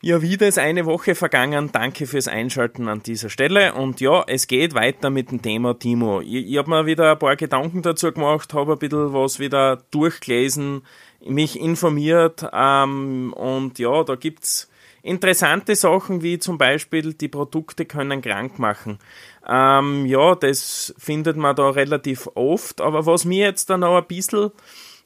Ja, wieder ist eine Woche vergangen. Danke fürs Einschalten an dieser Stelle. Und ja, es geht weiter mit dem Thema Timo. Ich, ich habe mir wieder ein paar Gedanken dazu gemacht, habe ein bisschen was wieder durchgelesen, mich informiert. Ähm, und ja, da gibt's interessante Sachen wie zum Beispiel, die Produkte können krank machen. Ähm, ja, das findet man da relativ oft. Aber was mir jetzt dann noch ein bisschen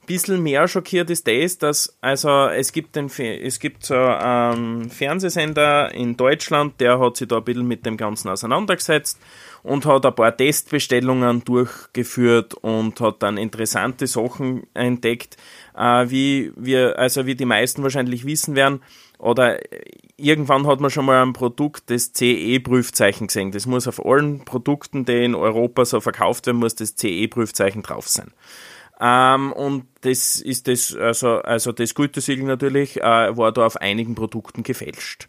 bisschen mehr schockiert ist das, dass also es gibt den es gibt so einen Fernsehsender in Deutschland, der hat sich da ein bisschen mit dem Ganzen auseinandergesetzt und hat ein paar Testbestellungen durchgeführt und hat dann interessante Sachen entdeckt, äh, wie wir also wie die meisten wahrscheinlich wissen werden oder irgendwann hat man schon mal ein Produkt das CE-Prüfzeichen gesehen. Das muss auf allen Produkten, die in Europa so verkauft werden, muss das CE-Prüfzeichen drauf sein. Ähm, und das ist das, also, also das Gütesiegel natürlich, äh, war da auf einigen Produkten gefälscht.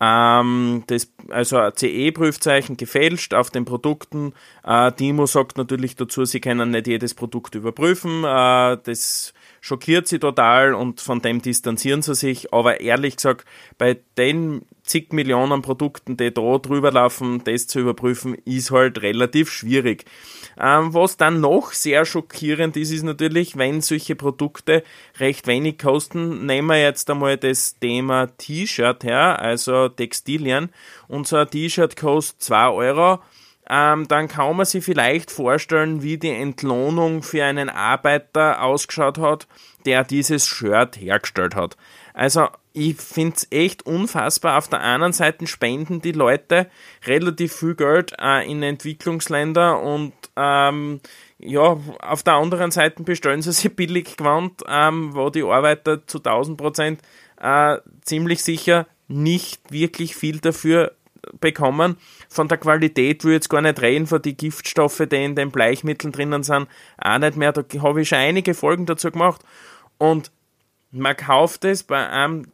Ähm, das, also CE-Prüfzeichen gefälscht auf den Produkten. Äh, Timo sagt natürlich dazu, sie können nicht jedes Produkt überprüfen. Äh, das schockiert sie total und von dem distanzieren sie sich. Aber ehrlich gesagt, bei den zig Millionen Produkten, die da drüber laufen, das zu überprüfen, ist halt relativ schwierig. Ähm, was dann noch sehr schockierend ist, ist natürlich, wenn solche Produkte recht wenig kosten. Nehmen wir jetzt einmal das Thema T-Shirt her, also Textilien. Unser T-Shirt kostet 2 Euro ähm, dann kann man sich vielleicht vorstellen, wie die Entlohnung für einen Arbeiter ausgeschaut hat, der dieses Shirt hergestellt hat. Also ich finde es echt unfassbar. Auf der einen Seite spenden die Leute relativ viel Geld äh, in Entwicklungsländer und ähm, ja, auf der anderen Seite bestellen sie sich billig Gewand, ähm, wo die Arbeiter zu 1000 Prozent äh, ziemlich sicher nicht wirklich viel dafür bekommen. Von der Qualität will ich jetzt gar nicht reden, von den Giftstoffe, die in den Bleichmitteln drinnen sind, auch nicht mehr. Da habe ich schon einige Folgen dazu gemacht. Und man kauft es bei einem,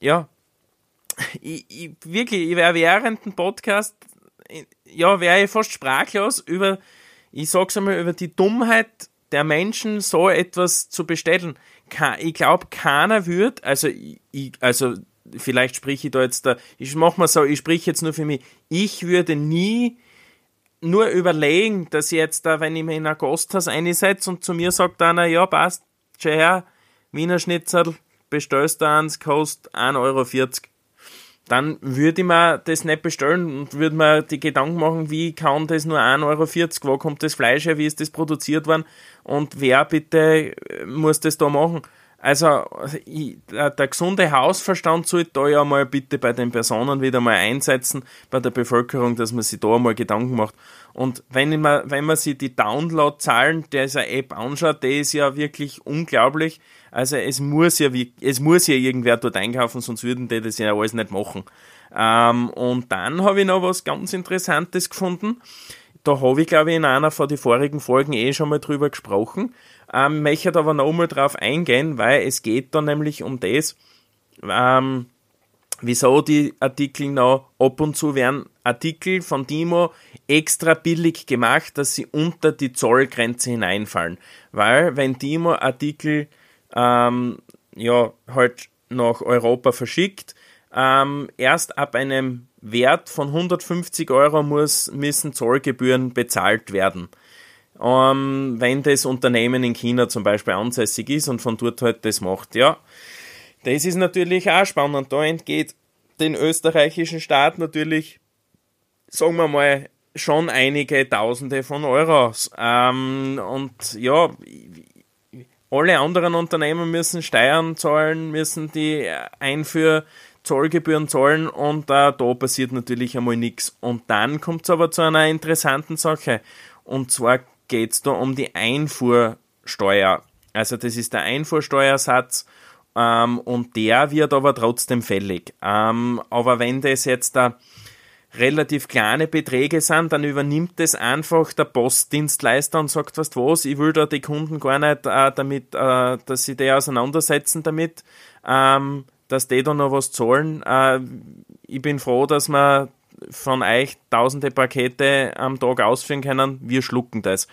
ja, ich, ich, wirklich, ich wäre während dem Podcast, ja, wäre ich fast sprachlos über, ich sag's einmal, über die Dummheit der Menschen, so etwas zu bestellen. Ich glaube, keiner wird, also, ich, also vielleicht spreche ich da jetzt da, ich mach mal so, ich sprich jetzt nur für mich, ich würde nie nur überlegen, dass ich jetzt da, wenn ich mir in ein Gasthaus einsetze und zu mir sagt einer, ja, passt, schau her, Wiener Schnitzel, bestellst du eins, kostet 1,40 Euro. Dann würde ich mir das nicht bestellen und würde mir die Gedanken machen, wie kann das nur 1,40 Euro, wo kommt das Fleisch her, wie ist das produziert worden und wer bitte muss das da machen? Also ich, der, der, gesunde Hausverstand sollte da ja mal bitte bei den Personen wieder mal einsetzen, bei der Bevölkerung, dass man sich da mal Gedanken macht. Und wenn man, wenn man sich die Download-Zahlen dieser App anschaut, die ist ja wirklich unglaublich. Also es muss ja, es muss ja irgendwer dort einkaufen, sonst würden die das ja alles nicht machen. Ähm, und dann habe ich noch was ganz Interessantes gefunden. Da habe ich, glaube ich, in einer von den vorigen Folgen eh schon mal drüber gesprochen. Ähm, möchte aber nochmal drauf eingehen, weil es geht da nämlich um das, ähm, wieso die Artikel noch ab und zu werden Artikel von Timo extra billig gemacht, dass sie unter die Zollgrenze hineinfallen. Weil wenn Timo Artikel ähm, ja halt nach Europa verschickt, ähm, erst ab einem Wert von 150 Euro muss, müssen Zollgebühren bezahlt werden ähm, wenn das Unternehmen in China zum Beispiel ansässig ist und von dort halt das macht. Ja, das ist natürlich auch spannend. Da entgeht den österreichischen Staat natürlich, sagen wir mal, schon einige Tausende von Euros. Ähm, und ja, alle anderen Unternehmen müssen Steuern zahlen, müssen die Einfuhr Zollgebühren zahlen und äh, da passiert natürlich einmal nichts. Und dann kommt es aber zu einer interessanten Sache. Und zwar geht es da um die Einfuhrsteuer. Also das ist der Einfuhrsteuersatz ähm, und der wird aber trotzdem fällig. Ähm, aber wenn das jetzt da relativ kleine Beträge sind, dann übernimmt das einfach der Postdienstleister und sagt, was was, ich will da die Kunden gar nicht äh, damit, äh, dass sie die auseinandersetzen damit, ähm, dass die da noch was zahlen. Äh, ich bin froh, dass wir von euch tausende Pakete am Tag ausführen können, wir schlucken das.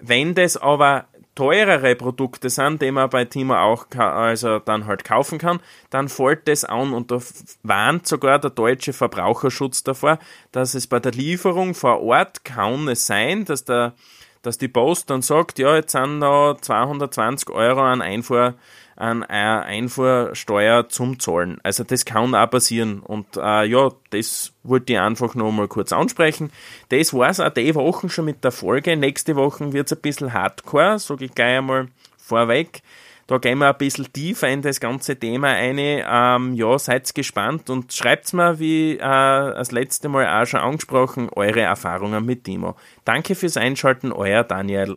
Wenn das aber teurere Produkte sind, die man bei Timo auch also dann halt kaufen kann, dann fällt das an und da warnt sogar der deutsche Verbraucherschutz davor, dass es bei der Lieferung vor Ort kaum es sein, dass der dass die Post dann sagt, ja, jetzt sind da 220 Euro an Einfuhr an eine Einfuhrsteuer zum Zahlen. Also das kann auch passieren. Und äh, ja, das wollte ich einfach noch mal kurz ansprechen. Das war's auch die Woche schon mit der Folge. Nächste Woche wird's ein bisschen hardcore, sage ich gleich einmal vorweg. Da gehen wir ein bisschen tiefer in das ganze Thema ein. Ähm, ja, seid gespannt und schreibt mir, wie äh, das letzte Mal auch schon angesprochen, eure Erfahrungen mit Timo. Danke fürs Einschalten, euer Daniel.